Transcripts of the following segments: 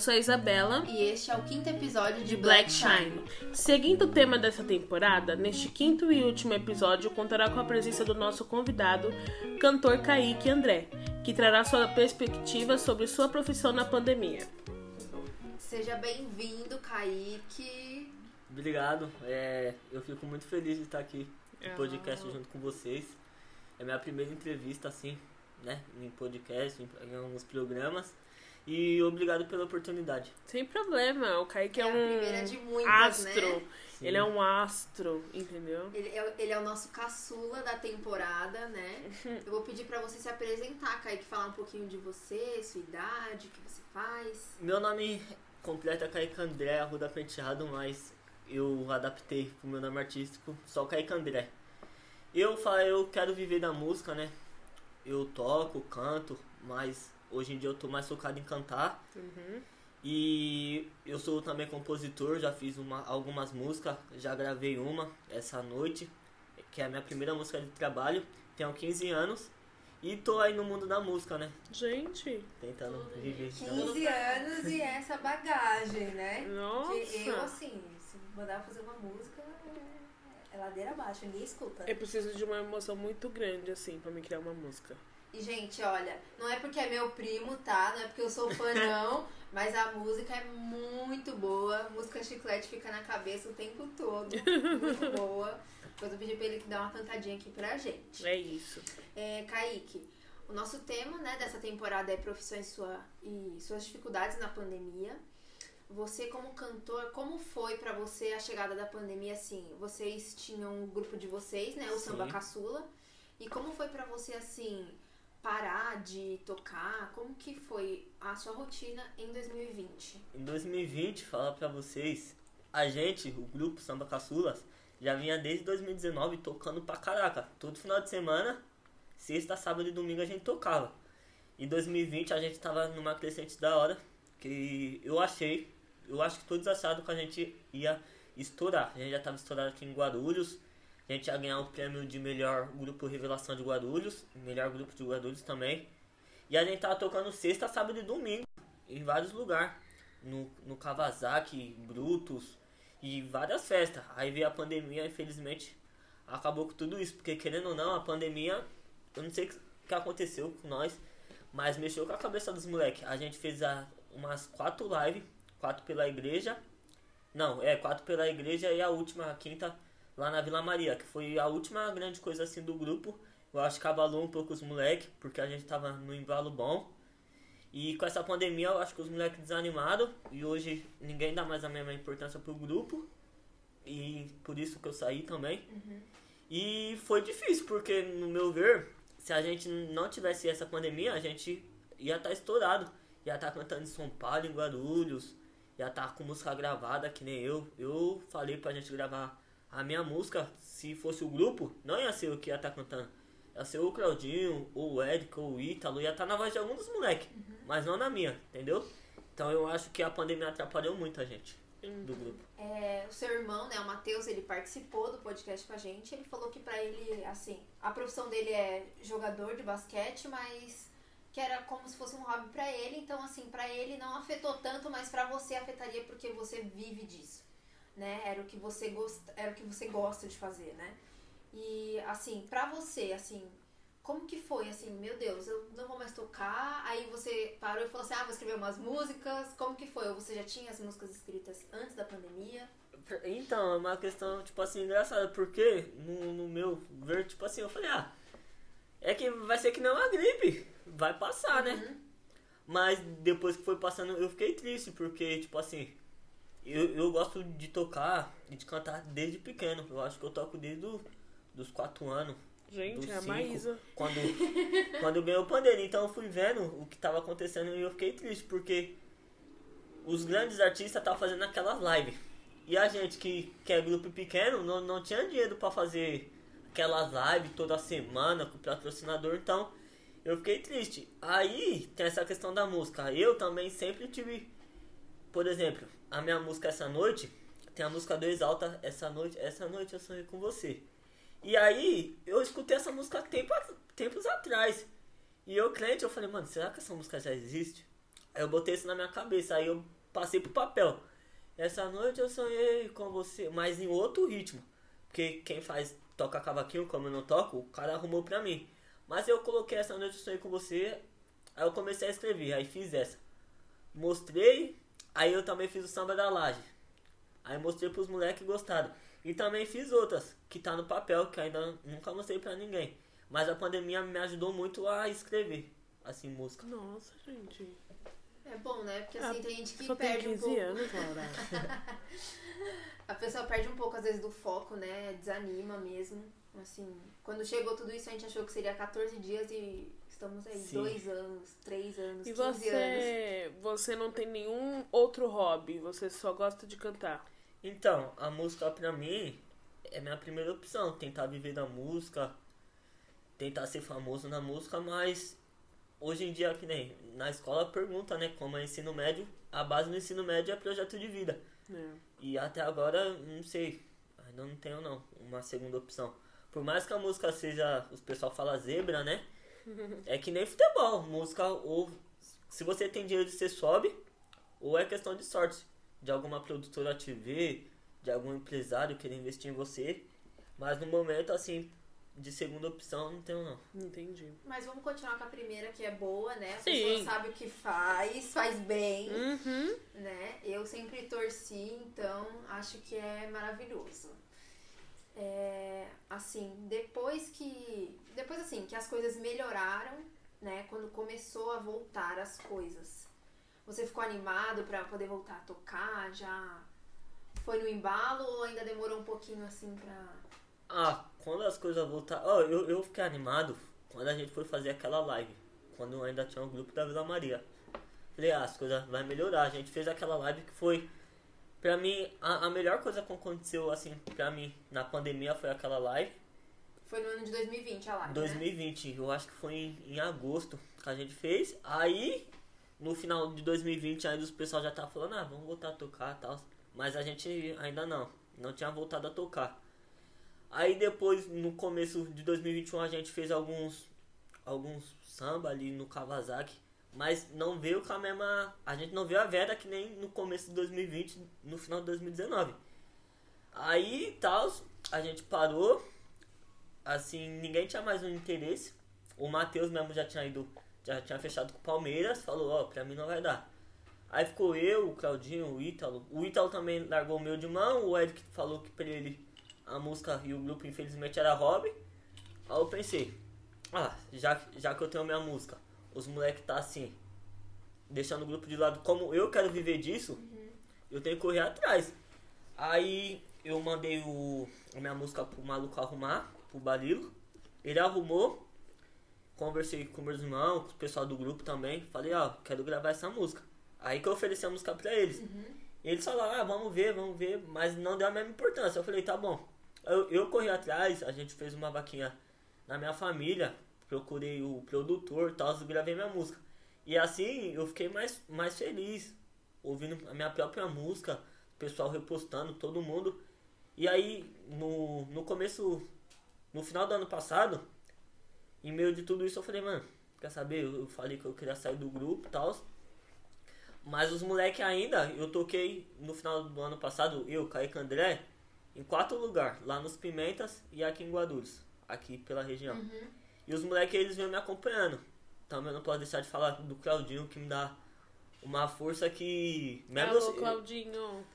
sou a Isabela. E este é o quinto episódio de Black Shine. Seguindo o tema dessa temporada, neste quinto e último episódio contará com a presença do nosso convidado, cantor Kaique André, que trará sua perspectiva sobre sua profissão na pandemia. Seja bem-vindo, Kaique. Obrigado. É, eu fico muito feliz de estar aqui no Ah. podcast junto com vocês. É minha primeira entrevista, assim, né? Em podcast, em, em alguns programas. E obrigado pela oportunidade. Sem problema, o Kaique é, É um muitas, astro. né? Sim. Ele é um astro, entendeu? Ele é, ele é o nosso caçula da temporada, né? Eu vou pedir pra você se apresentar, Kaique, falar um pouquinho de você, sua idade, o que você faz. Meu nome completo é Kaique André Arruda Penteado, mas eu adaptei pro meu nome artístico, só Kaique André. Eu falo, eu quero viver da música, né? Eu toco, canto, mas hoje em dia eu tô mais focado em cantar. Uhum. E eu sou também compositor, já fiz uma, algumas músicas, já gravei uma essa noite, que é a minha primeira música de trabalho, tenho 15 anos e tô aí no mundo da música, né? Gente, Tentando viver. 15 anos e essa bagagem, né? nossa. Porque eu, assim, se mandar fazer uma música, é- é ladeira abaixo, ninguém escuta. Eu preciso de uma emoção muito grande, assim, pra me criar uma música. E, gente, olha, não é porque é meu primo, tá? Não é porque eu sou fã, não. mas a música é muito boa. Música chiclete fica na cabeça o tempo todo. Muito boa. Depois eu pedi pra ele dar uma cantadinha aqui pra gente. É isso. É, Kaique, o nosso tema né, dessa temporada é profissões sua, e suas dificuldades na pandemia. Você, como cantor, como foi pra você a chegada da pandemia? Assim, vocês tinham um grupo de vocês, né? O Sim. Samba Caçula. E como foi pra você, assim, parar de tocar? Como que foi a sua rotina em 2020? Em 2020, falar pra vocês, a gente, o grupo Samba Caçulas, já vinha desde 2019 tocando pra caraca. Todo final de semana, sexta, sábado e domingo a gente tocava. Em 2020 a gente tava numa crescente da hora, que eu achei, eu acho que todos acharam que a gente ia estourar. A gente já tava estourado aqui em Guarulhos, a gente ia ganhar o prêmio de melhor grupo Revelação de Guarulhos, melhor grupo de Guarulhos também. E a gente tava tocando sexta, sábado e domingo, em vários lugares. No, no Kawasaki, Brutus e várias festas. Aí veio a pandemia, infelizmente, acabou com tudo isso. Porque querendo ou não, a pandemia, eu não sei o que que aconteceu com nós, mas mexeu com a cabeça dos moleques. A gente fez a, umas quatro lives, quatro pela igreja. Não, é, quatro pela igreja e a última, a quinta, lá na Vila Maria, que foi a última grande coisa assim do grupo. Eu acho que abalou um pouco os moleques, porque a gente tava no embalo bom. E com essa pandemia eu acho que os moleques desanimaram e hoje ninguém dá mais a mesma importância pro grupo. E por isso que eu saí também. E foi difícil, porque no meu ver, se a gente não tivesse essa pandemia, a gente ia estar estourado. Ia estar cantando em São Paulo, em Guarulhos, ia estar com música gravada, que nem eu. Eu falei pra gente gravar a minha música, se fosse o grupo, não ia ser eu que ia estar cantando. Ia ser o Claudinho, ou o Eric, ou o Ítalo, ia estar na voz de algum dos moleques, mas não na minha, entendeu? Então eu acho que a pandemia atrapalhou muito a gente do grupo. É, o seu irmão, né, o Matheus, ele participou do podcast com a gente. Ele falou que pra ele, assim, a profissão dele é jogador de basquete, mas que era como se fosse um hobby pra ele. Então, assim, pra ele não afetou tanto, mas pra você afetaria porque você vive disso, né? Era o que você gosta, era o que você gosta de fazer, né? E assim, pra você, assim, como que foi, assim, meu Deus, eu não vou mais tocar, aí você parou e falou assim, ah, vou escrever umas músicas, como que foi? Ou você já tinha as músicas escritas antes da pandemia? Então, é uma questão, tipo assim, engraçada, porque no, no meu ver, tipo assim, eu falei, ah, é que vai ser que não uma gripe, vai passar, né? Uhum. Mas depois que foi passando, eu fiquei triste, porque, tipo assim, eu, eu gosto de tocar e de cantar desde pequeno. Eu acho que eu toco desde do, dos 4 anos. Gente, dos é a cinco, Maísa. Quando, quando eu ganhei o pandeiro. Então eu fui vendo o que tava acontecendo e eu fiquei triste, porque os grandes artistas estavam fazendo aquelas lives. E a gente que, que é grupo pequeno não, não tinha dinheiro pra fazer aquelas lives toda semana com o patrocinador, então eu fiquei triste. Aí tem essa questão da música. Eu também sempre tive, por exemplo, a minha música essa noite, tem a música do Exalta, essa noite, essa noite eu sonhei com você. E aí eu escutei essa música tempo, tempos atrás. E eu crente, eu falei, mano, será que essa música já existe? Aí eu botei isso na minha cabeça, aí eu passei pro papel. Essa noite eu sonhei com você, mas em outro ritmo. Porque quem faz toca cavaquinho, como eu não toco, o cara arrumou pra mim. Mas eu coloquei essa noite eu sonhei com você, aí eu comecei a escrever, aí fiz essa. Mostrei, aí eu também fiz o samba da laje. Aí mostrei pros moleques que gostaram. E também fiz outras, que tá no papel, que ainda nunca mostrei pra ninguém. Mas a pandemia me ajudou muito a escrever, assim, música. Nossa, gente. É bom, né? Porque assim, Ah, tem gente que Só tem perde um 15 pouco. anos, Laura. A pessoa perde um pouco, às vezes, do foco, né? Desanima mesmo. Assim, quando chegou tudo isso, a gente achou que seria 14 dias e estamos aí, Sim. dois anos, três anos, E 15 anos. você, você não tem nenhum outro hobby? Você só gosta de cantar? Então, a música pra mim é minha primeira opção. Tentar viver da música, tentar ser famoso na música, mas hoje em dia, que nem na escola pergunta, né, como é ensino médio, a base do ensino médio é projeto de vida. É. E até agora, não sei, ainda não tenho não, uma segunda opção. Por mais que a música seja, os pessoal fala zebra, né? É que nem futebol, música ou se você tem dinheiro você sobe, ou é questão de sorte, de alguma produtora te ver, de algum empresário querer investir em você. Mas no momento assim, de segunda opção não tenho não. Entendi. Mas vamos continuar com a primeira, que é boa, né? A Sim. pessoa sabe o que faz, faz bem, Uhum. né? Eu sempre torci, então acho que é maravilhoso. É, assim, depois que. Depois assim, que as coisas melhoraram, né? Quando começou a voltar as coisas. Você ficou animado pra poder voltar a tocar? Já foi no embalo ou ainda demorou um pouquinho assim pra. Ah, quando as coisas voltaram. Ó, eu, eu fiquei animado quando a gente foi fazer aquela live. Quando ainda tinha um grupo da Vila Maria. Falei, ah, as coisas vai melhorar. A gente fez aquela live que foi. Pra mim, a, a melhor coisa que aconteceu, assim, pra mim, na pandemia foi aquela live. Foi no ano de 2020 a live. Né? 2020, eu acho que foi em, em agosto que a gente fez. Aí, no final de 2020, ainda os pessoal já tava falando, ah, vamos voltar a tocar e tal. Mas a gente ainda não, não tinha voltado a tocar. Aí depois, no começo de 2021, a gente fez alguns, alguns samba ali no Kawasaki. Mas não veio com a mesma. A gente não viu a Vera que nem no começo de 2020, no final de 2019. Aí tal, a gente parou. Assim, ninguém tinha mais um interesse. O Matheus mesmo já tinha ido, já tinha fechado com o Palmeiras, falou, ó, pra mim não vai dar. Aí ficou eu, o Claudinho, o Ítalo. O Ítalo também largou o meu de mão, o Eric falou que pra ele a música e o grupo infelizmente era hobby. Aí eu pensei, ah, já, já que eu tenho minha música, os moleques tá assim, deixando o grupo de lado, como eu quero viver disso, eu tenho que correr atrás. Aí eu mandei o, a minha música pro maluco arrumar, pro Balilo. Ele arrumou, conversei com meus irmãos, com o pessoal do grupo também. Falei, ó, quero gravar essa música. Aí que eu ofereci a música pra eles. Eles falaram, ah, vamos ver, vamos ver, mas não deu a mesma importância. Eu falei, tá bom. Eu, eu corri atrás, a gente fez uma vaquinha na minha família, procurei o produtor tal, gravei minha música. E assim eu fiquei mais, mais feliz, ouvindo a minha própria música, o pessoal repostando, todo mundo. E aí, no, no começo, no final do ano passado, em meio de tudo isso, eu falei, mano, quer saber? Eu, falei que eu queria sair do grupo e tal. Mas os moleques ainda, eu toquei no final do ano passado, eu, Kaique André, em quatro lugares, lá nos Pimentas e aqui em Guarulhos, aqui pela região. E os moleques, eles vêm me acompanhando. Também eu não posso deixar de falar do Claudinho, que me dá uma força que... mesmo Alô, eu- Claudinho.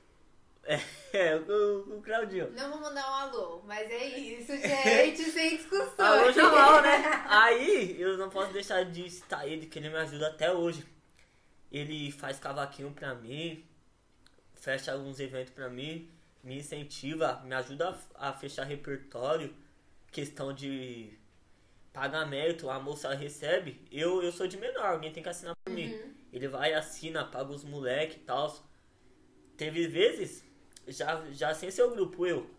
É, o, o Claudinho. Não vou mandar um alô, mas é isso, gente, sem discussão. Alô, Jamal, né? Aí, eu não posso deixar de citar ele, que ele me ajuda até hoje. Ele faz cavaquinho pra mim, fecha alguns eventos pra mim, me incentiva, me ajuda a fechar repertório, questão de pagamento, a moça recebe. Eu, eu sou de menor, alguém tem que assinar por mim. Ele vai, assina, paga os moleque e tal. Teve vezes, já, já sem seu grupo, eu.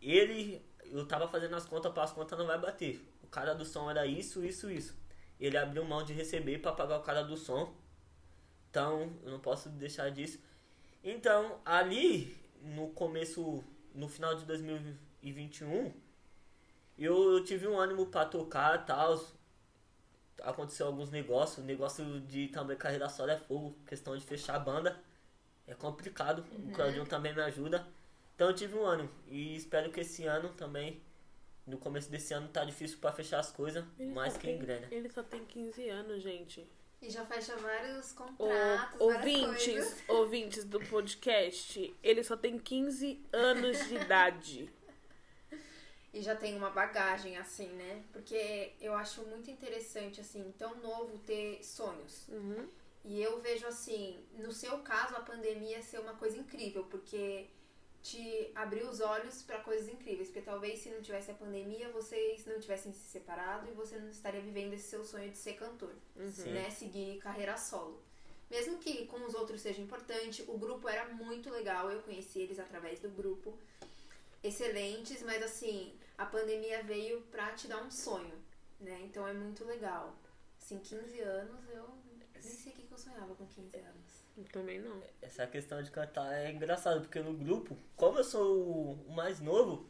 Ele, eu tava fazendo as contas, para as contas não vai bater. O cara do som era isso, isso, isso. Ele abriu mão de receber para pagar o cara do som. Então, eu não posso deixar disso. Então, ali, no começo, no final de 2021, eu, eu tive um ânimo para tocar e tal. aconteceu alguns negócios, negócio de também carreira solo é fogo, questão de fechar a banda. É complicado. O Claudinho também me ajuda. Então eu tive um ano e espero que esse ano também, no começo desse ano, tá difícil pra fechar as coisas, só que grana. Ele só tem 15 anos, gente. E já fecha vários O, contratos, várias ouvintes, coisas. ouvintes do podcast, ele só tem 15 anos de idade. E já tem uma bagagem, assim, né? Porque eu acho muito interessante, assim, tão novo ter sonhos. Uhum. E eu vejo assim, no seu caso, a pandemia ser uma coisa incrível, porque te abriu os olhos para coisas incríveis. Porque talvez se não tivesse a pandemia, vocês não tivessem se separado e você não estaria vivendo esse seu sonho de ser cantor, Sim. né? Seguir carreira solo. Mesmo que com os outros seja importante, o grupo era muito legal, eu conheci eles através do grupo. Excelentes, mas assim, a pandemia veio pra te dar um sonho, né? Então é muito legal. Assim, 15 anos, eu nem sei o que eu sonhava com 15 anos. Eu Também não. Essa questão de cantar é engraçado, porque no grupo, como eu sou o o mais novo,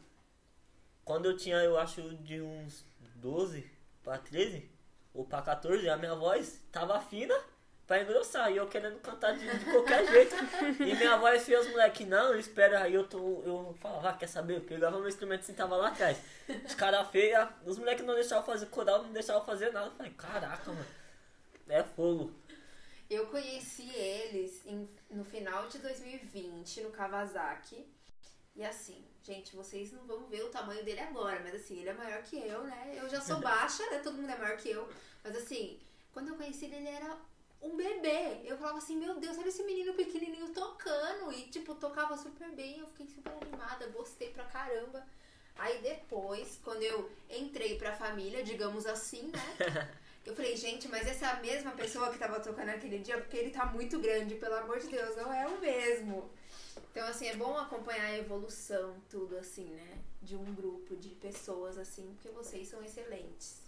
quando eu tinha, eu acho, de uns 12 pra 13, ou pra 14, a minha voz tava fina pra engrossar, e eu querendo cantar de, de qualquer jeito. E minha voz fez os moleque, não, espera, aí eu tô, eu falava, ah, quer saber? Eu pegava meu instrumento e sentava lá atrás. Os caras feios, os moleques não deixavam fazer coral, não deixavam fazer nada. Eu falei, caraca, mano, é fogo. Eu conheci eles em- no final de 2020 no Kawasaki. E assim, gente, vocês não vão ver o tamanho dele agora, mas assim, ele é maior que eu, né? Eu já sou baixa, né? Todo mundo é maior que eu. Mas assim, quando eu conheci ele, ele era um bebê. Eu falava assim, meu Deus, olha esse menino pequenininho tocando. E, tipo, tocava super bem. Eu fiquei super animada, gostei pra caramba. Aí depois, quando eu entrei pra família, digamos assim, né? Eu falei, gente, mas essa é a mesma pessoa que tava tocando aquele dia, porque ele tá muito grande, pelo amor de Deus, não é o mesmo. Então, assim, é bom acompanhar a evolução, tudo assim, né? De um grupo de pessoas, assim, porque vocês são excelentes.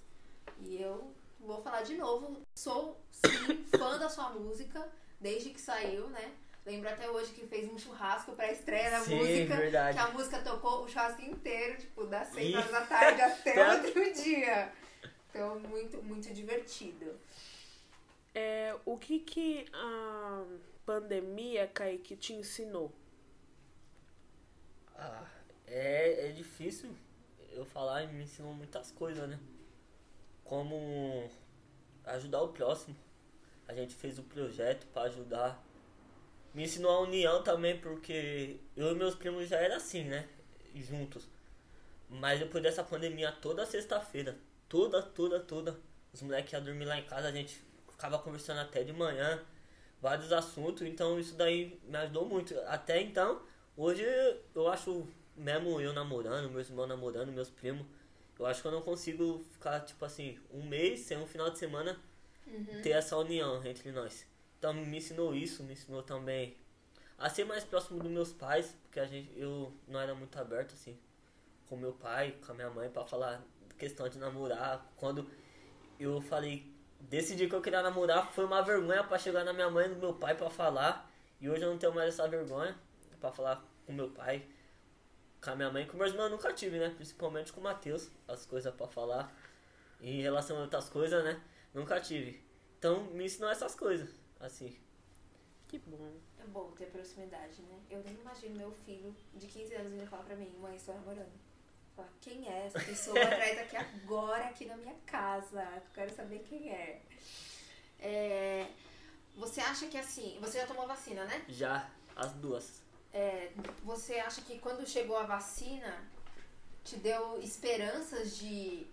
E eu vou falar de novo, sou, sim, fã da sua música, desde que saiu, né? Lembro até hoje que fez um churrasco pra estreia da Sim, música. verdade. Que a música tocou o churrasco inteiro, tipo, das 6 Ih. horas da tarde até Tanto. outro dia. Então, muito, muito divertido. É, o que que a pandemia, Kaique, te ensinou? Ah, é, é difícil eu falar e me ensinou muitas coisas, né? Como ajudar o próximo. A gente fez o projeto para ajudar. Me ensinou a união também, porque eu e meus primos já era assim, né? Juntos. Mas depois dessa pandemia, toda sexta-feira, toda, toda, toda, os moleques iam dormir lá em casa, a gente ficava conversando até de manhã, vários assuntos, então isso daí me ajudou muito. Até então, hoje eu acho, mesmo eu namorando, meus irmãos namorando, meus primos, eu acho que eu não consigo ficar, tipo assim, um mês sem um final de semana ter essa união entre nós. Então me ensinou isso, me ensinou também a ser mais próximo dos meus pais, porque a gente, eu não era muito aberto assim com meu pai, com a minha mãe pra falar questão de namorar. Quando eu falei, decidi que eu queria namorar, foi uma vergonha pra chegar na minha mãe e no meu pai pra falar. E hoje eu não tenho mais essa vergonha pra falar com meu pai, com a minha mãe, com meus irmãos nunca tive, né? Principalmente com o Matheus, as coisas pra falar. Em relação a outras coisas, né? Nunca tive. Então me ensinou essas coisas, assim. Que bom. É bom ter proximidade, né? Eu nem imagino meu filho de 15 anos vindo falar pra mim, mãe, estou namorando. Falar, quem é essa pessoa? Traz aqui agora, aqui na minha casa. Eu quero saber quem é. É, Você acha que assim. Você já tomou vacina, né? Já as duas. É, você acha que quando chegou a vacina te deu esperanças de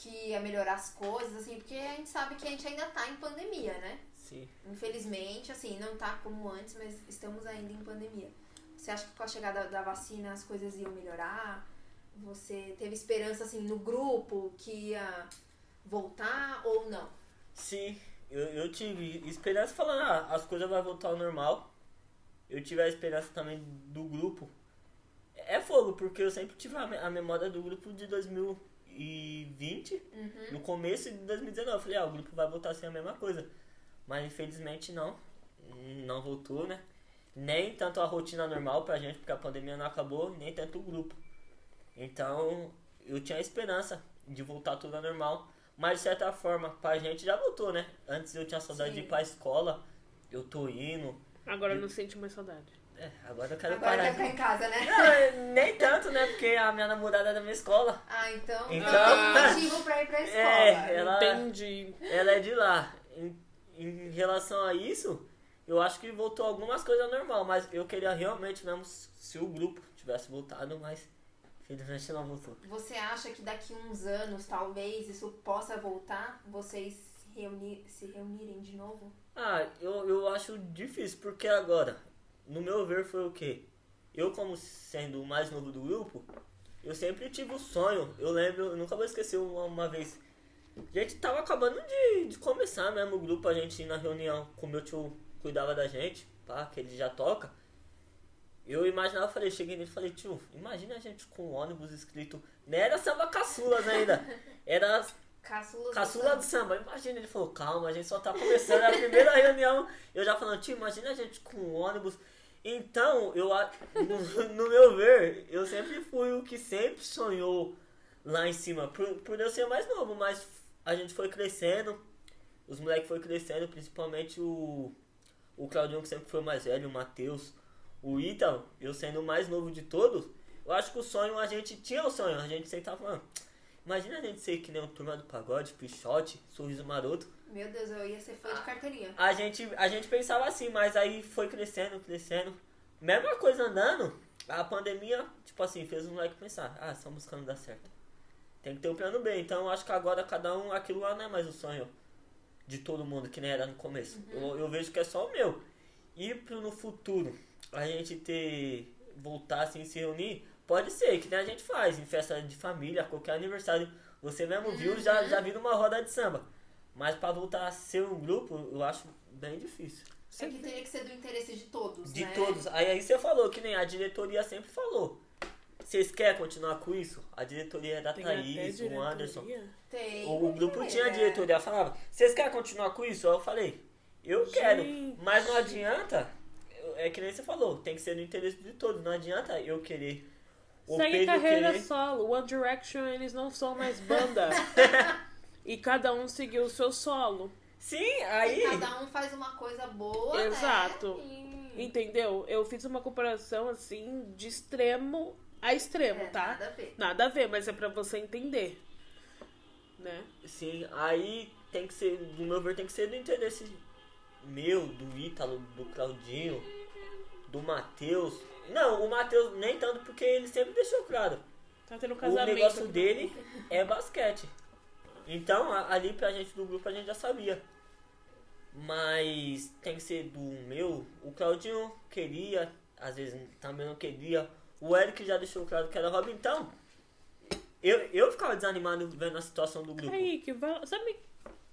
que ia melhorar as coisas, assim, porque a gente sabe que a gente ainda tá em pandemia, né? Sim. Infelizmente, assim, não tá como antes, mas estamos ainda em pandemia. Você acha que com a chegada da vacina as coisas iam melhorar? Você teve esperança, assim, no grupo que ia voltar ou não? Sim, eu, eu tive esperança falando, ah, as coisas vão voltar ao normal. Eu tive a esperança também do grupo. É fogo, porque eu sempre tive a, me- a memória do grupo de 2020, no começo de 2019. Eu falei, ah, o grupo vai voltar a ser a mesma coisa. Mas infelizmente não. Não voltou, né? Nem tanto a rotina normal pra gente, porque a pandemia não acabou, nem tanto o grupo. Então, eu tinha a esperança de voltar tudo ao normal. Mas de certa forma, pra gente já voltou, né? Antes eu tinha saudade de Sim. ir pra escola, eu tô indo. Agora não sente mais saudade. É, agora eu quero Agora parar. quer ficar em casa, né? Não, nem tanto, né? Porque a minha namorada é da minha escola. Ah, então. Então- Então, motivo pra ir pra escola. É, ela, Entendi. ela é de lá. Em, em relação a isso, eu acho que voltou algumas coisas ao normal, mas eu queria realmente mesmo se o grupo tivesse voltado, mas infelizmente não voltou. Você acha que daqui uns anos, talvez, isso possa voltar? Vocês se, reunir, se reunirem de novo? Ah, eu, eu acho difícil, porque agora, no meu ver, foi o quê? Eu, como sendo o mais novo do grupo, eu sempre tive o sonho. Eu lembro, eu nunca vou esquecer uma, uma vez. A gente tava acabando de, de começar mesmo o grupo, a gente na reunião com meu tio cuidava da gente, pá, que ele já toca. Eu imaginava, eu falei, cheguei nele e falei, tio, imagina a gente com um ônibus escrito. Não era samba caçulas ainda. Era Caçulas Caçula do samba, imagina, ele falou, calma, a gente só tá começando, a primeira reunião, eu já falando, tio, imagina a gente com um ônibus. Então, eu no, meu ver, eu sempre fui o que sempre sonhou lá em cima, por, por eu ser mais novo, mas a gente foi crescendo, os moleques foram crescendo, principalmente o, o Claudinho que sempre foi mais velho, o Matheus, o Ítalo, eu sendo o mais novo de todos, eu acho que o sonho, a gente tinha o sonho, a gente sempre tava falando, Imagina a gente ser que nem o Turma do Pagode, Pichote, Sorriso Maroto. Meu Deus, eu ia ser fã de carteirinha. A gente, a gente pensava assim, mas aí foi crescendo, crescendo. Mesma coisa andando, a pandemia, tipo assim, fez os moleques pensar, ah, estamos buscando dar certo. Tem que ter um plano B. Então acho que agora cada um, aquilo lá não é mais o sonho de todo mundo, que nem era no começo. Eu, eu vejo que é só o meu. E pro no futuro, a gente ter, voltar assim, se reunir, pode ser, que nem a gente faz, em festa de família, qualquer aniversário. Você mesmo viu, já, já vira uma roda de samba. Mas pra voltar a ser um grupo, eu acho bem difícil. É que teria que ser do interesse de todos, De né? todos. Aí, aí você falou, que nem a diretoria sempre falou. Vocês querem continuar com isso? A diretoria é da Thaís, o Anderson. diretoria. Tem. O grupo tinha é. diretoria, falava, vocês querem continuar com isso? Aí eu falei, eu quero. Gente. Mas não adianta, é que nem você falou, tem que ser no interesse de todos. Não adianta eu querer. o Segue Pedro carreira querer. solo. One Direction, eles não são mais banda. e cada um seguiu o seu solo. Sim, aí. E cada um faz uma coisa boa, Exato. né? E... Entendeu? Eu fiz uma comparação assim de extremo a extremo, É, tá? Nada a ver. Nada a ver, mas é pra você entender. Né? Sim, aí tem que ser, do meu ver, tem que ser do interesse meu, do Ítalo, do Claudinho, do Matheus. Não, o Matheus nem tanto porque ele sempre deixou claro. Tá tendo um o casamento. negócio aqui. dele é basquete. Então, a- ali pra gente do grupo a gente já sabia. Mas tem que ser do meu. O Claudinho queria, às vezes também não queria. O Eric já deixou claro que era Robin. Então, eu, eu ficava desanimado vendo a situação do grupo. Kaique, vai- sabe.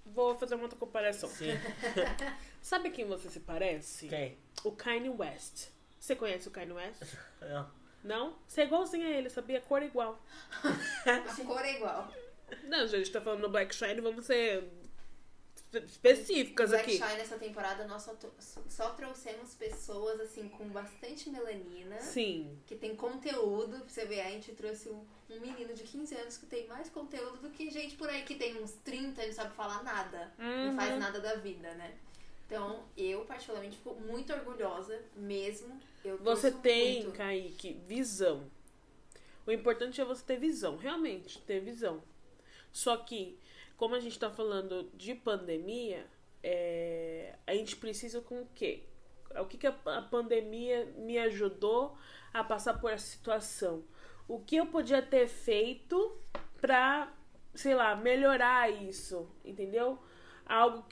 Vou fazer uma outra comparação. Sim. Sabe quem você se parece? Quem? O Kanye West. Você conhece o Kanye West? Não. Não? Você é igualzinho a ele, sabia? Cor igual. A cor é igual. Não, gente, tá falando do Black Shine, vamos ser espe- específicas Black aqui. Shine nessa temporada nós só, só trouxemos pessoas assim com bastante melanina. Sim. Que tem conteúdo, pra você ver, a gente trouxe um, um menino de 15 anos que tem mais conteúdo do que gente por aí que tem uns 30 e não sabe falar nada. Não faz Uhum. nada da vida, né? Então, eu particularmente fico muito orgulhosa mesmo. Eu Você tem, muito. Kaique, visão. O importante é você ter visão, realmente, ter visão. Só que, como a gente tá falando de pandemia, é, a gente precisa com o quê? O que, que a, a pandemia me ajudou a passar por essa situação? O que eu podia ter feito pra, sei lá, melhorar isso, entendeu? Algo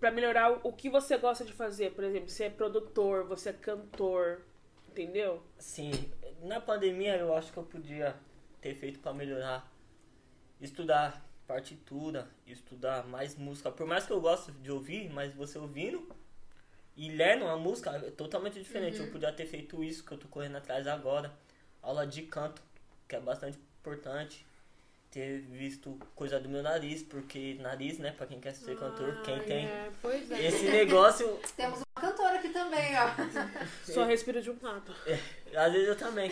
pra melhorar o, o que você gosta de fazer, por exemplo, você é produtor, você é cantor, entendeu? Sim, na pandemia eu acho que eu podia ter feito pra melhorar. Estudar partitura, estudar mais música. Por mais que eu goste de ouvir, mas você ouvindo e lendo a música é totalmente diferente. Eu podia ter feito isso que eu tô correndo atrás agora. Aula de canto, que é bastante importante. Ter visto coisa do meu nariz, porque nariz, né, pra quem quer ser cantor, quem Ah, tem é, pois é. esse negócio, Temos uma cantora aqui também, ó. Só respira de um lado. Às vezes eu também.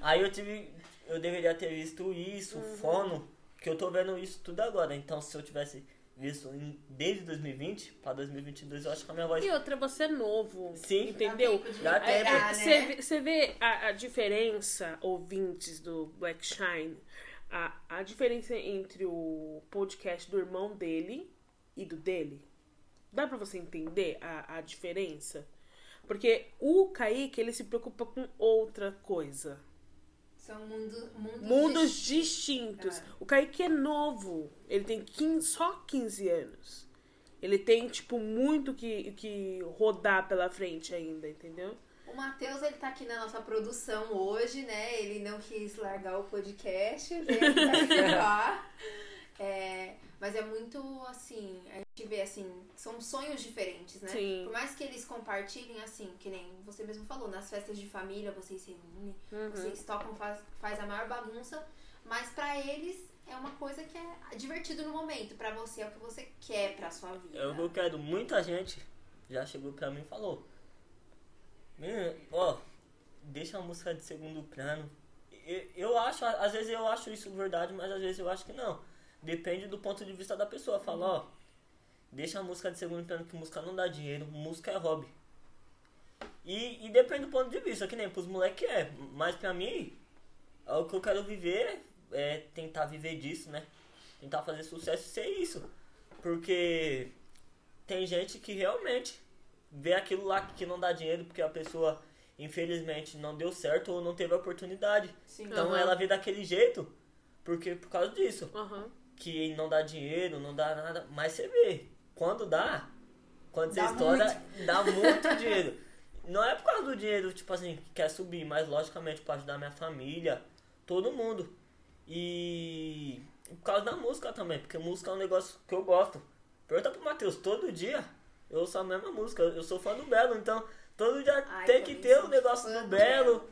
Aí eu tive. Eu deveria ter visto isso, Uhum. fono, que eu tô vendo isso tudo agora. Então, se eu tivesse visto em, desde 2020 pra 2022, eu acho que a minha voz. E outra, você é novo. Sim. Entendeu? Dá tempo né? Você vê, você vê a, a diferença, ouvintes do Black Shine, a, a diferença entre o podcast do irmão dele e do dele? Dá pra você entender a, a diferença? Porque o Kaique, ele se preocupa com outra coisa. São mundo, mundos, Mundos distintos. distintos. É. O Kaique é novo. Ele tem 15, só 15 anos. Ele tem, tipo, muito que, que rodar pela frente ainda, entendeu? O Matheus, ele tá aqui na nossa produção hoje, né? Ele não quis largar o podcast, veio aqui participar. É, mas é muito assim, a gente vê assim, são sonhos diferentes, né? Sim. Por mais que eles compartilhem assim, que nem você mesmo falou, nas festas de família vocês se reúnem, Uhum. vocês tocam, faz, faz a maior bagunça, mas pra eles é uma coisa que é divertido no momento, pra você é o que você quer pra sua vida. Eu, eu quero, muita gente já chegou pra mim e falou: "Menino, Ó, deixa a música de segundo plano. Eu, eu acho, às vezes eu acho isso verdade, mas às vezes eu acho que não. Depende do ponto de vista da pessoa. Fala, ó, deixa a música de segundo plano, que música não dá dinheiro, música é hobby. E, e depende do ponto de vista, que nem pros moleques é. Mas pra mim, é o que eu quero viver é tentar viver disso, né? Tentar fazer sucesso e ser isso. Porque tem gente que realmente vê aquilo lá que não dá dinheiro porque a pessoa infelizmente não deu certo ou não teve a oportunidade. Sim. Então Aham. ela vê daquele jeito porque por causa disso. Aham. Que não dá dinheiro, não dá nada. Mas você vê, quando dá, quando você Dá estoura, dá muito dinheiro. Não é por causa do dinheiro, tipo assim, que quer subir, mas logicamente pra ajudar minha família, todo mundo. E por causa da música também, porque música é um negócio que eu gosto. Pergunta pro Matheus, todo dia eu ouço a mesma música, eu sou fã do Belo, então todo dia Ai, tem que ter sou um negócio do do Belo.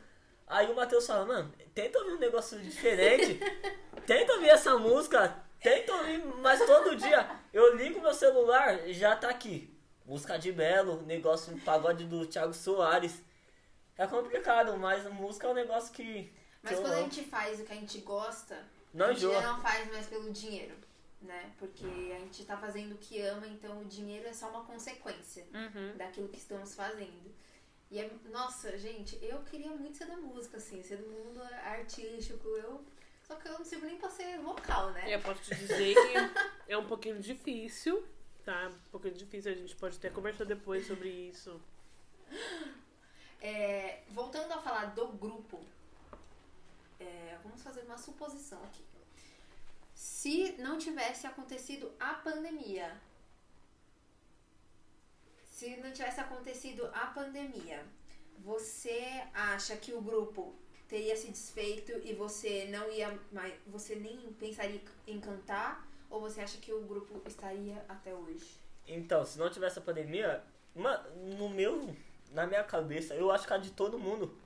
Aí o Matheus fala, mano, tenta ouvir um negócio diferente, tenta ouvir essa música, tenta ouvir, mas todo dia eu ligo meu celular, já tá aqui. Música de Belo, negócio, pagode do Thiago Soares. É complicado, mas música é um negócio que. que Mas eu quando a gente faz o que a gente gosta, Não a gente enjoa. não faz mais pelo dinheiro, né? Porque a gente tá fazendo o que ama, então o dinheiro é só uma consequência Uhum. daquilo que estamos fazendo. E é, nossa, gente, eu queria muito ser da música, assim, ser do mundo artístico, eu. Só que eu não sirvo nem pra ser vocal, né? Eu posso te dizer que é um pouquinho difícil, tá? Um pouquinho difícil, a gente pode até conversar depois sobre isso. É, voltando a falar do grupo, é, vamos fazer uma suposição aqui. Se não tivesse acontecido a pandemia, se não tivesse acontecido a pandemia, você acha que o grupo teria se desfeito e você não ia mais, você nem pensaria em cantar? Ou você acha que o grupo estaria até hoje? Então, se não tivesse a pandemia, no meu, na minha cabeça, eu acho que a de todo mundo,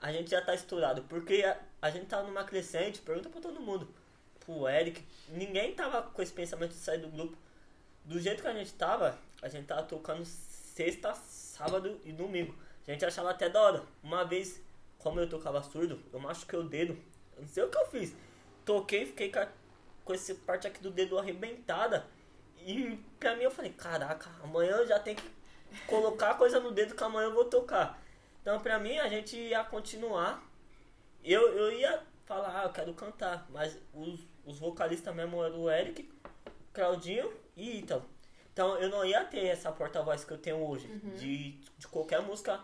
a gente já tá estourado. Porque a, a gente tá numa crescente, pergunta pra todo mundo. Pro Eric, ninguém tava com esse pensamento de sair do grupo. Do jeito que a gente tava, a gente tava tocando sexta, sábado e domingo. A gente achava até da hora. Uma vez, como eu tocava surdo, eu machuquei o dedo. Eu não sei o que eu fiz. Toquei, fiquei com, a- com essa parte aqui do dedo arrebentada. E pra mim eu falei, caraca, amanhã eu já tenho que colocar coisa no dedo que amanhã eu vou tocar. Então pra mim a gente ia continuar. Eu, eu ia falar, ah, eu quero cantar. Mas os, os vocalistas mesmo eram o Eric, Claudinho e Ítalo. Então eu não ia ter essa porta-voz que eu tenho hoje. De, de qualquer música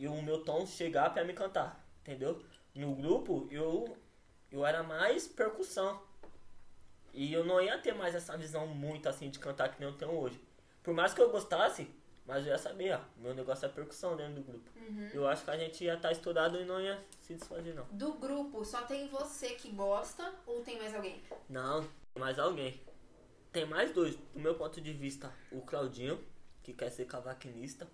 e o meu tom chegar pra me cantar. Entendeu? No grupo eu, eu era mais percussão. E eu não ia ter mais essa visão muito assim de cantar que nem eu tenho hoje. Por mais que eu gostasse, mas eu ia saber, ó, meu negócio é percussão dentro do grupo. Eu acho que a gente ia estar estourado e não ia se desfazer, não. Do grupo, só tem você que gosta ou tem mais alguém? Não, tem mais alguém. Tem mais dois, do meu ponto de vista, o Claudinho, que quer ser cavaquinista,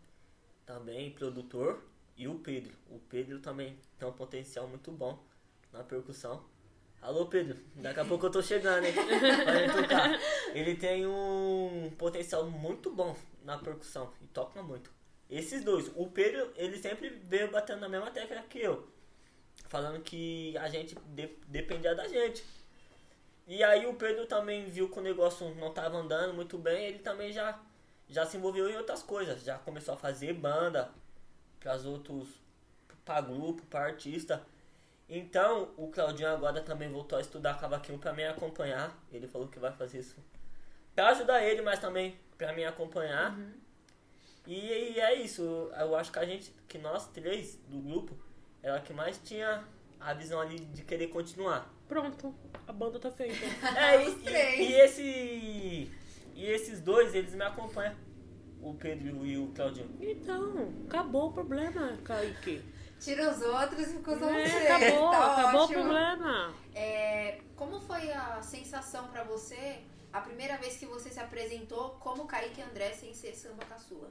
também produtor, e o Pedro. O Pedro também tem um potencial muito bom na percussão. Alô Pedro, daqui a pouco eu tô chegando, hein? Pra tocar. Ele tem um potencial muito bom na percussão e toca muito. Esses dois, o Pedro, ele sempre veio batendo na mesma tecla que eu. Falando que a gente de- dependia da gente. E aí o Pedro também viu que o negócio não tava andando muito bem, ele também já, já se envolveu em outras coisas, já começou a fazer banda para os outros, para grupo, para artista. Então o Claudinho agora também voltou a estudar cavaquinho para me acompanhar. Ele falou que vai fazer isso para ajudar ele, mas também para me acompanhar. Uhum. E, e é isso, eu acho que a gente, que nós três do grupo, era que mais tinha a visão ali de querer continuar. Pronto, a banda tá feita. É, e, e, e esse. E esses dois, eles me acompanham. O Pedro e o Claudinho. Então, acabou o problema, Kaique. Tira os outros e ficou só É, você. acabou, Tá acabou o ótimo. problema. É, como foi a sensação pra você a primeira vez que você se apresentou como Kaique André sem ser samba caçula?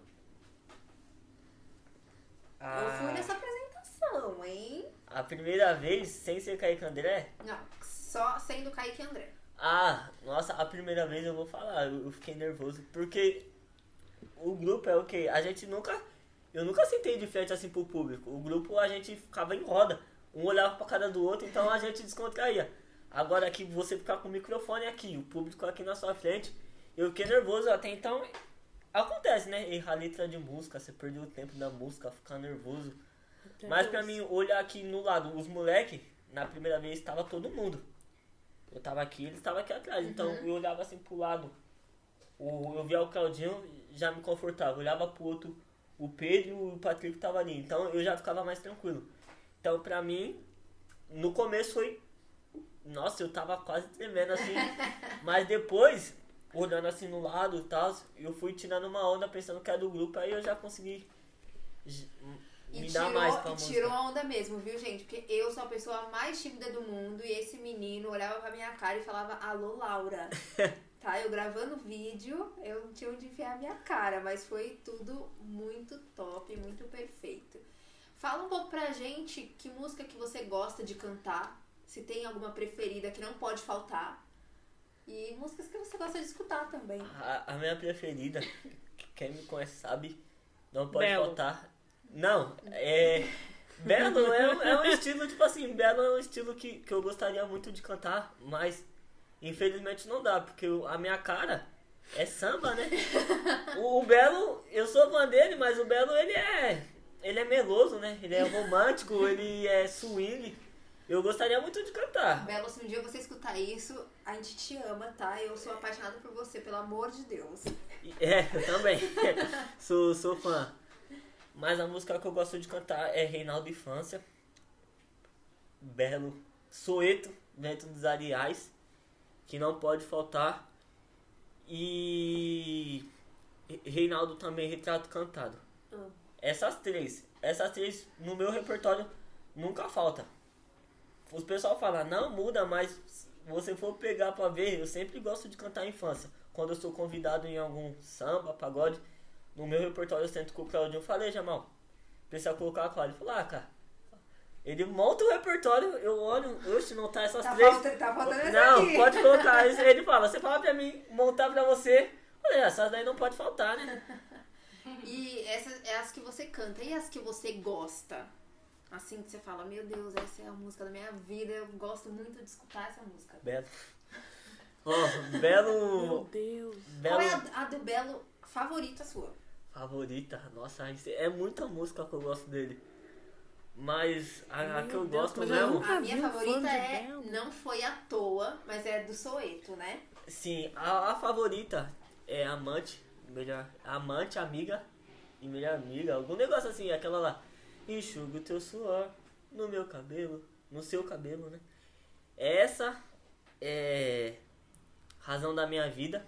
Eu fui nessa apresentação, hein? A primeira vez, sem ser Kaique André. Não, só sendo Kaique André. Ah, nossa, a primeira vez eu vou falar, eu fiquei nervoso. Porque o grupo é o que? A gente nunca. Eu nunca sentei de frente assim pro público. O grupo a gente ficava em roda. Um olhava pra cara do outro, então a gente descontraía. Agora aqui você ficar com o microfone aqui, o público aqui na sua frente, eu fiquei nervoso até então. Acontece, né? Errar letra de música, você perdeu o tempo da música, ficar nervoso. Mas pra mim, olhar aqui no lado, os moleque, na primeira vez estava todo mundo. Eu tava aqui, eles estavam aqui atrás. Então eu olhava assim pro lado. O, eu via o Claudinho, já me confortava. Eu olhava pro outro, o Pedro e o Patrick tava ali. Então eu já ficava mais tranquilo. Então pra mim, no começo foi. Nossa, eu tava quase tremendo assim. Mas depois, olhando assim no lado e tal, eu fui tirando uma onda pensando que era do grupo, aí eu já consegui j- E me tirou, dar mais pra e música. tirou a onda mesmo, viu, gente? Porque eu sou a pessoa mais tímida do mundo e esse menino olhava pra minha cara e falava, alô, Laura. tá, eu gravando vídeo, eu não tinha onde enfiar a minha cara, mas foi tudo muito top, muito perfeito. Fala um pouco pra gente que música que você gosta de cantar, se tem alguma preferida que não pode faltar. E músicas que você gosta de escutar também. A, a minha preferida, que quem me conhece sabe, não pode Belo. faltar. Não, é. Belo é, um- é um estilo, tipo assim, Belo é um estilo que, que eu gostaria muito de cantar, mas infelizmente não dá, porque a minha cara é samba, né? O, o Belo, eu sou fã dele, mas o Belo ele é. Ele é meloso, né? Ele é romântico, ele é swing. Eu gostaria muito de cantar. Belo, se um dia você escutar isso, a gente te ama, tá? Eu sou apaixonada por você, pelo amor de Deus. É, eu também. sou, sou fã. Mas a música que eu gosto de cantar é Reinaldo Infância. Belo. Soeto, Vento dos Ariais. Que não pode faltar. E. Reinaldo também, Retrato Cantado. Amo. Essas três. Essas três no meu repertório nunca falta. Os pessoal falam, não muda, mas se você for pegar pra ver, eu sempre gosto de cantar infância. Quando eu sou convidado em algum samba, pagode, no meu repertório eu sento com o Claudinho. Eu falei, Jamal, precisa colocar a Cláudia. Ele falou, ah, cara. Ele monta o repertório, eu olho, oxe, não tá essas Tá, três. falta, tá faltando essa Não, aqui. pode colocar. Ele fala, você fala pra mim, montar pra você. Falei, "Ah, essas daí não pode faltar, né? E essas é as que você canta. E as que você gosta? Assim que você fala, meu Deus, essa é a música da minha vida. Eu gosto muito de escutar essa música. Belo. Ó, Meu belo. Deus. Belo. Qual é a, a do Belo favorita sua? Favorita? Nossa, é muita música que eu gosto dele. Mas a, a que eu Deus, gosto mesmo. A minha favorita é. Não Foi à Toa, mas é do Soeto, né? Sim, a, a favorita é amante, melhor, amante, amiga e melhor amiga, algum negócio assim, aquela lá. Enxuga o teu suor no meu cabelo, no seu cabelo, né? Essa é razão da minha vida.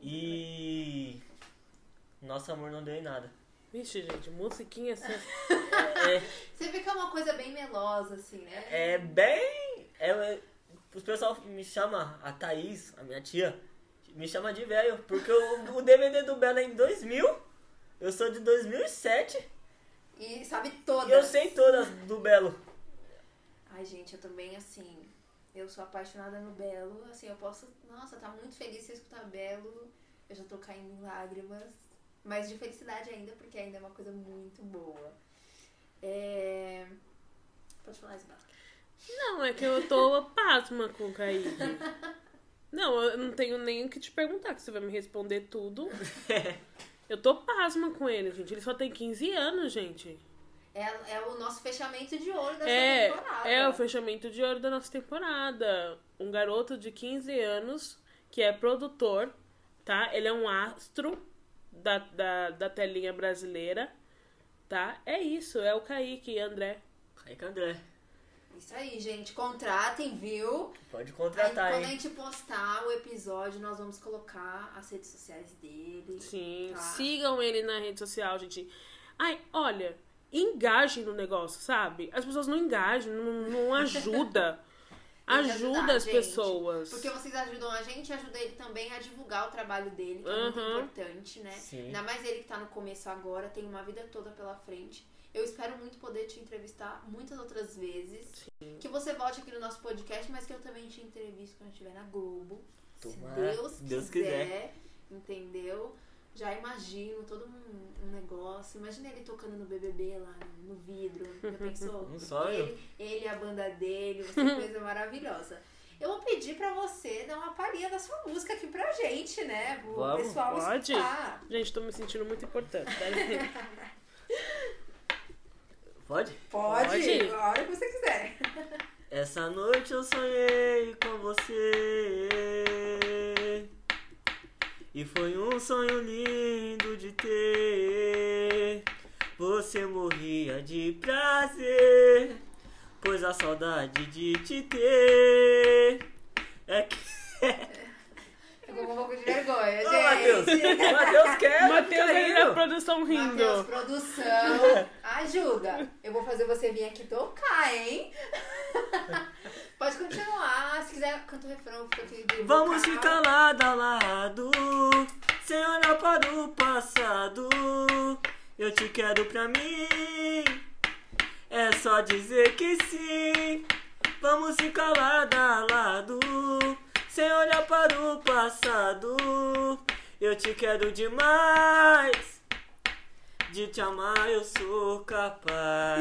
E nosso amor não deu em nada. Vixe, gente, musiquinha assim. É, Você vê que é uma coisa bem melosa, assim, né? é bem. É, é- os pessoal me chama, a Thaís, a minha tia, me chama de velho, porque o, o DVD do Bela é em 2000, eu sou de 2007 E sabe todas. eu sei todas do Belo. Ai, gente, eu também, assim, eu sou apaixonada no Belo. Assim, eu posso, nossa, tá muito feliz eu escutar Belo. Eu já tô caindo em lágrimas. Mas de felicidade ainda, porque ainda é uma coisa muito boa. É... Pode falar, Isabela. Não, é que eu tô pasma com o Kaique. Não, eu não tenho nem o que te perguntar, que você vai me responder tudo. Eu tô pasma com ele, gente. Ele só tem 15 anos, gente. É, é o nosso fechamento de ouro dessa É, temporada. é o fechamento de ouro da nossa temporada. Um garoto de 15 anos que é produtor, tá? Ele é um astro da, da, da telinha brasileira, tá? É isso, é o Kaique, André. Kaique André. Isso aí, gente. Contratem, viu? Pode Aí, contratar, quando a gente postar o episódio, nós vamos colocar as redes sociais dele. Sim, Tá. sigam ele na rede social, gente. Ai, olha, engajem no negócio, sabe? As pessoas não engajam, não, não ajuda. Ajuda ajudar, as gente. pessoas. Porque vocês ajudam a gente, ajuda ele também a divulgar o trabalho dele, que é muito Aham. importante, né? Sim. Ainda mais ele que tá no começo agora, tem uma vida toda pela frente. Eu espero muito poder te entrevistar muitas outras vezes. Que você volte aqui no nosso podcast, mas que eu também te entrevisto quando estiver na Globo. Tomara, se Deus, se Deus quiser, quiser. Entendeu? Já imagino todo um, um negócio. Imagina ele tocando no BBB lá no, no vidro. Já pensou? Um sonho. Ele, ele e a banda dele, uma coisa maravilhosa. Eu vou pedir pra você dar uma palhinha da sua música aqui pra gente, né? O Vamos, pessoal pode? escutar. Gente, tô me sentindo muito importante. Tá? Pode? Pode, Pode. a hora que você quiser. Essa noite eu sonhei com você. E foi um sonho lindo de ter. Você morria de prazer. Pois a saudade de te ter. É que. Ficou com um pouco de vergonha, Ô, gente. Matheus! Matheus quer! Matheus aí na rindo. produção rindo. Matheus, produção, ajuda. Eu vou fazer você vir aqui tocar, hein? Pode continuar. Se quiser, canta o refrão, fica Vamos vocal. ficar lado a lado, sem olhar para o passado. Eu te quero pra mim, é só dizer que sim. Vamos ficar lado a lado, para o passado. Eu te quero demais, de te amar eu sou capaz.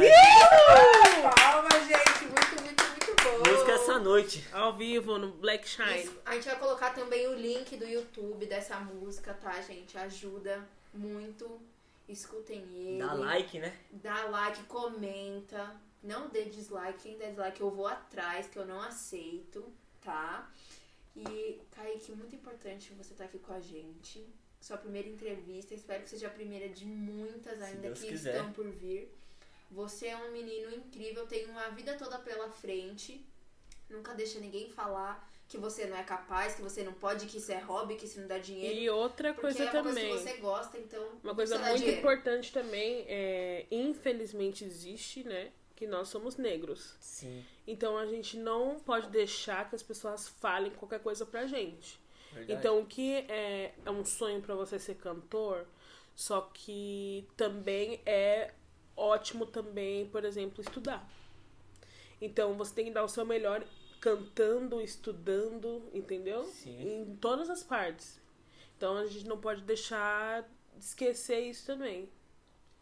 Palma, gente. Muito, muito, muito bom. Música essa noite. Ao vivo, no Black Shine. Isso. A gente vai colocar também o link do YouTube dessa música, tá, gente? Ajuda muito. Escutem ele. Dá like, né? Dá like, comenta. Não dê dislike. Quem der dislike eu vou atrás, que eu não aceito, tá? E, Kaique, muito importante você estar aqui com a gente. Sua primeira entrevista. Espero que seja a primeira de muitas ainda que quiser. estão por vir. Você é um menino incrível, tem uma vida toda pela frente. Nunca deixa ninguém falar que você não é capaz, que você não pode, que isso é hobby, que isso não dá dinheiro. E outra porque coisa é uma também. coisa que você gosta, então. Uma coisa muito dinheiro. importante também é, infelizmente existe, né, que nós somos negros. Sim. Então a gente não pode deixar que as pessoas falem qualquer coisa pra gente. Verdade. Então o que é, é um sonho pra você ser cantor, só que também é ótimo também, por exemplo, estudar. Então você tem que dar o seu melhor cantando, estudando, entendeu? Sim. Em todas as partes. Então a gente não pode deixar de esquecer isso também.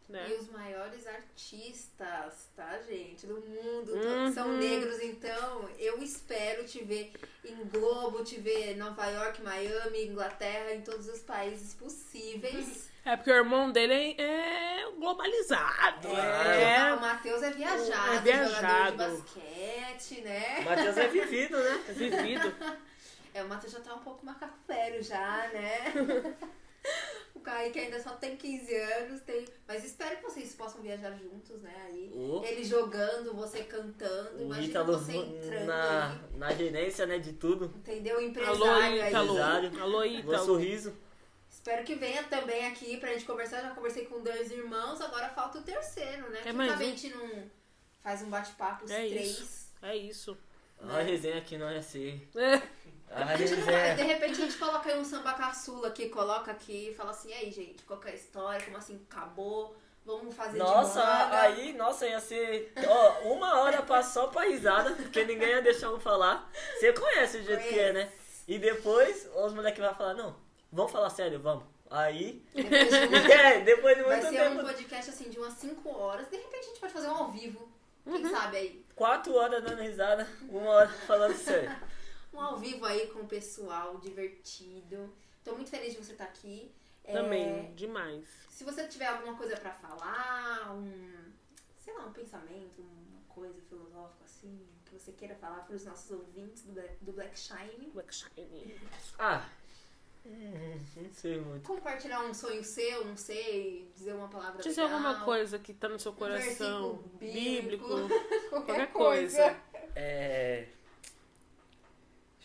Né? E os maiores artistas, tá, gente? Do mundo Uhum. são negros, então eu espero te ver em Globo, te ver em Nova York, Miami, Inglaterra, em todos os países possíveis. É porque o irmão dele é é globalizado. É, É, O Matheus é viajado, É viajado. jogador de basquete, né? Matheus é vivido, né? é vivido. É, o Matheus já tá um pouco macaco velho já, né? o Kaique ainda só tem 15 anos, tem... mas espero que vocês possam viajar juntos, né? Aí. O, Ele jogando, você cantando, o imagina Ítalo você entrando na, aí, na gerência, né, de tudo. entendeu? Alô, Empresário aí. Ítalo. Empresário. Alô, Ítalo. sorriso. Espero que venha também aqui pra gente conversar. Já conversei com dois irmãos, agora falta o terceiro, né? É um. a gente não faz um bate-papo os É três. isso. É isso. A resenha aqui não ia ser. É. A A gente não vai- resenha. de repente a gente coloca aí um samba caçula aqui, coloca aqui e fala assim, e aí, gente, qual que é a história? Como assim acabou? Vamos fazer Nossa, aí, nossa, ia ser ó, uma hora só pra risada, porque ninguém ia deixar eu falar. Você conhece o jeito que é, né? E depois os moleques vão falar, não, vamos falar sério, vamos. Aí, Depois de um- é, depois de Vai muito ser tempo. um podcast assim de umas 5 horas. De repente a gente pode fazer um ao vivo. Quem Uhum. sabe aí? quatro horas dando risada, uma hora falando sério. Um ao vivo aí com o pessoal, divertido. Tô muito feliz de você estar aqui. É, Também, demais. Se você tiver alguma coisa pra falar, um, sei lá, um pensamento, uma coisa filosófica assim, que você queira falar para os nossos ouvintes do Black, do Black Shine, Black Shine. Ah, hum, não sei muito. compartilhar um sonho seu, não sei, dizer uma palavra Dizer legal, alguma coisa que tá no seu um coração. versículo bíblico, Bíblico. qualquer coisa. coisa. É.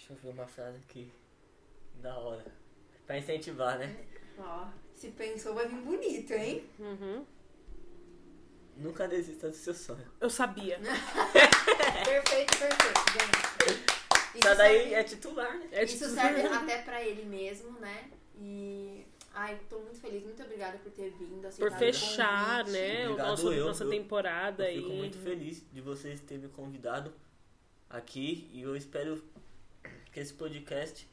Deixa eu ver uma frase aqui. Da hora. Pra incentivar, né? Ó, se pensou vai vir bonito, hein? Uhum. Nunca desista do seu sonho. Eu sabia. Perfeito, perfeito, gente. Isso Essa daí serve- é titular, né? É Isso tipo- serve até pra ele mesmo, né? E. Ai, tô muito feliz, muito obrigada por ter vindo. Por fechar, convite. né? O Obrigado nosso, eu, nossa eu- temporada Eu fico aí. muito feliz de vocês terem me convidado aqui e eu espero que esse podcast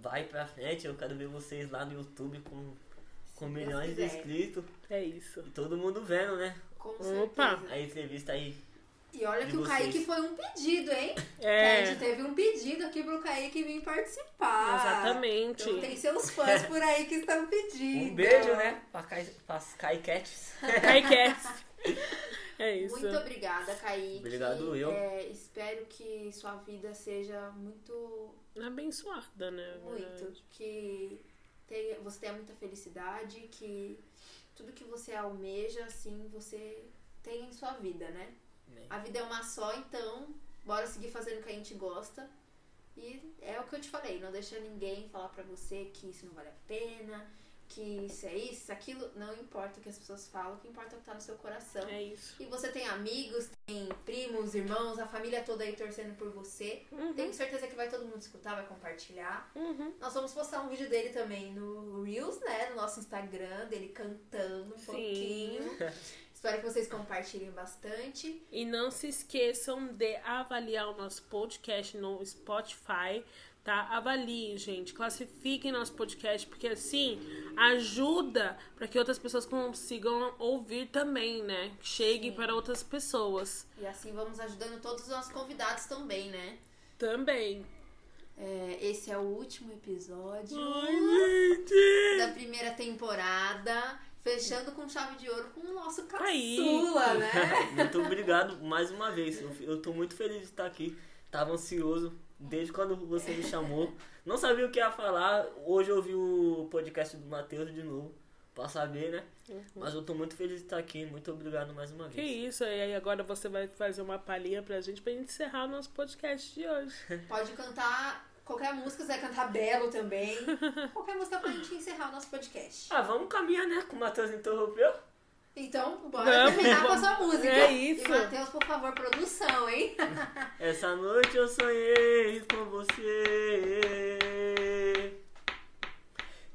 vai pra frente. Eu quero ver vocês lá no YouTube com, com milhões de inscritos É isso. e todo mundo vendo, né? Com Opa! certeza. A entrevista aí. E olha que o. Kaique foi um pedido, hein? Que a É, gente teve um pedido aqui pro Kaique vir participar. exatamente. Então tem seus fãs por aí que estão pedindo. Um beijo, né? Pra, Kai, pra Kai Cats. É isso. Muito obrigada, Kaique. Obrigado, eu. É, espero que sua vida seja muito Abençoada, né? Muito. Que tenha, você tenha muita felicidade, que tudo que você almeja, assim, você tem em sua vida, né? A vida é uma só, então bora seguir fazendo o que a gente gosta. E é o que eu te falei, não deixa ninguém falar pra você que isso não vale a pena, que isso é isso, aquilo. Não importa o que as pessoas falam, o que importa é o que tá no seu coração. É isso. E você tem amigos, tem primos, irmãos, a família toda aí torcendo por você. Tenho certeza que vai todo mundo escutar, vai compartilhar. Uhum. Nós vamos postar um vídeo dele também no Reels, né? No nosso Instagram, dele cantando um Sim. pouquinho. Espero que vocês compartilhem bastante. E não se esqueçam de avaliar o nosso podcast no Spotify, tá? Avaliem, gente. Classifiquem nosso podcast, porque assim ajuda para que outras pessoas consigam ouvir também, né? Chegue Sim. para outras pessoas E assim vamos ajudando todos os nossos convidados também, né? também. É, esse é o último episódio Ai, da primeira temporada. Fechando com chave de ouro com o nosso Kaique. caçula, né? Muito obrigado mais uma vez. Eu, eu tô muito feliz de estar aqui. Tava ansioso desde quando você me chamou. Não sabia o que ia falar. Hoje eu ouvi o podcast do Matheus de novo. Pra saber, né? Mas eu tô muito feliz de estar aqui. Muito obrigado mais uma Que vez. isso, e aí agora você vai fazer uma palhinha pra gente pra gente encerrar o nosso podcast de hoje. Pode cantar qualquer música, você vai cantar Belo também. Qualquer música pra gente encerrar o nosso podcast. Ah, vamos caminhar, né? Que o Matheus interrompeu. Então, bora Vamos, terminar com a sua música. É isso. E Matheus, por favor, produção, hein? Essa noite eu sonhei com você.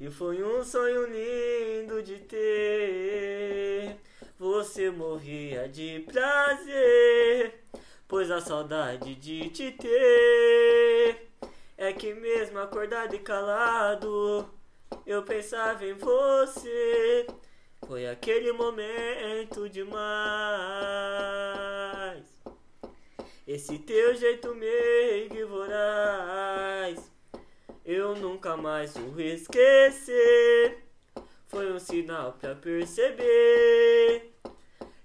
E foi um sonho lindo de ter. Você morria de prazer, pois a saudade de te ter é que mesmo acordado e calado, eu pensava em você. Foi aquele momento demais. Esse teu jeito meio voraz Eu nunca mais vou esquecer. Foi um sinal pra perceber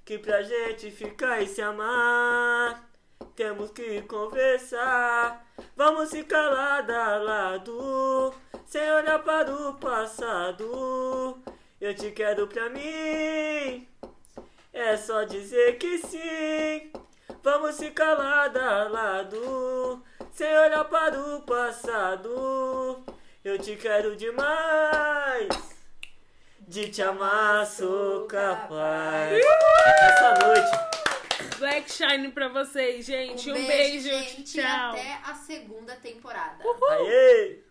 Que pra gente ficar e se amar Temos que conversar. Vamos ficar lado a lado Sem olhar para o passado Eu te quero pra mim É só dizer que sim Vamos ficar lado a lado, sem olhar para o passado. Eu te quero demais, de te amar sou capaz. Essa noite, Black Shine pra vocês, gente. Um, um beijo, gente, tchau. até a segunda temporada. aê!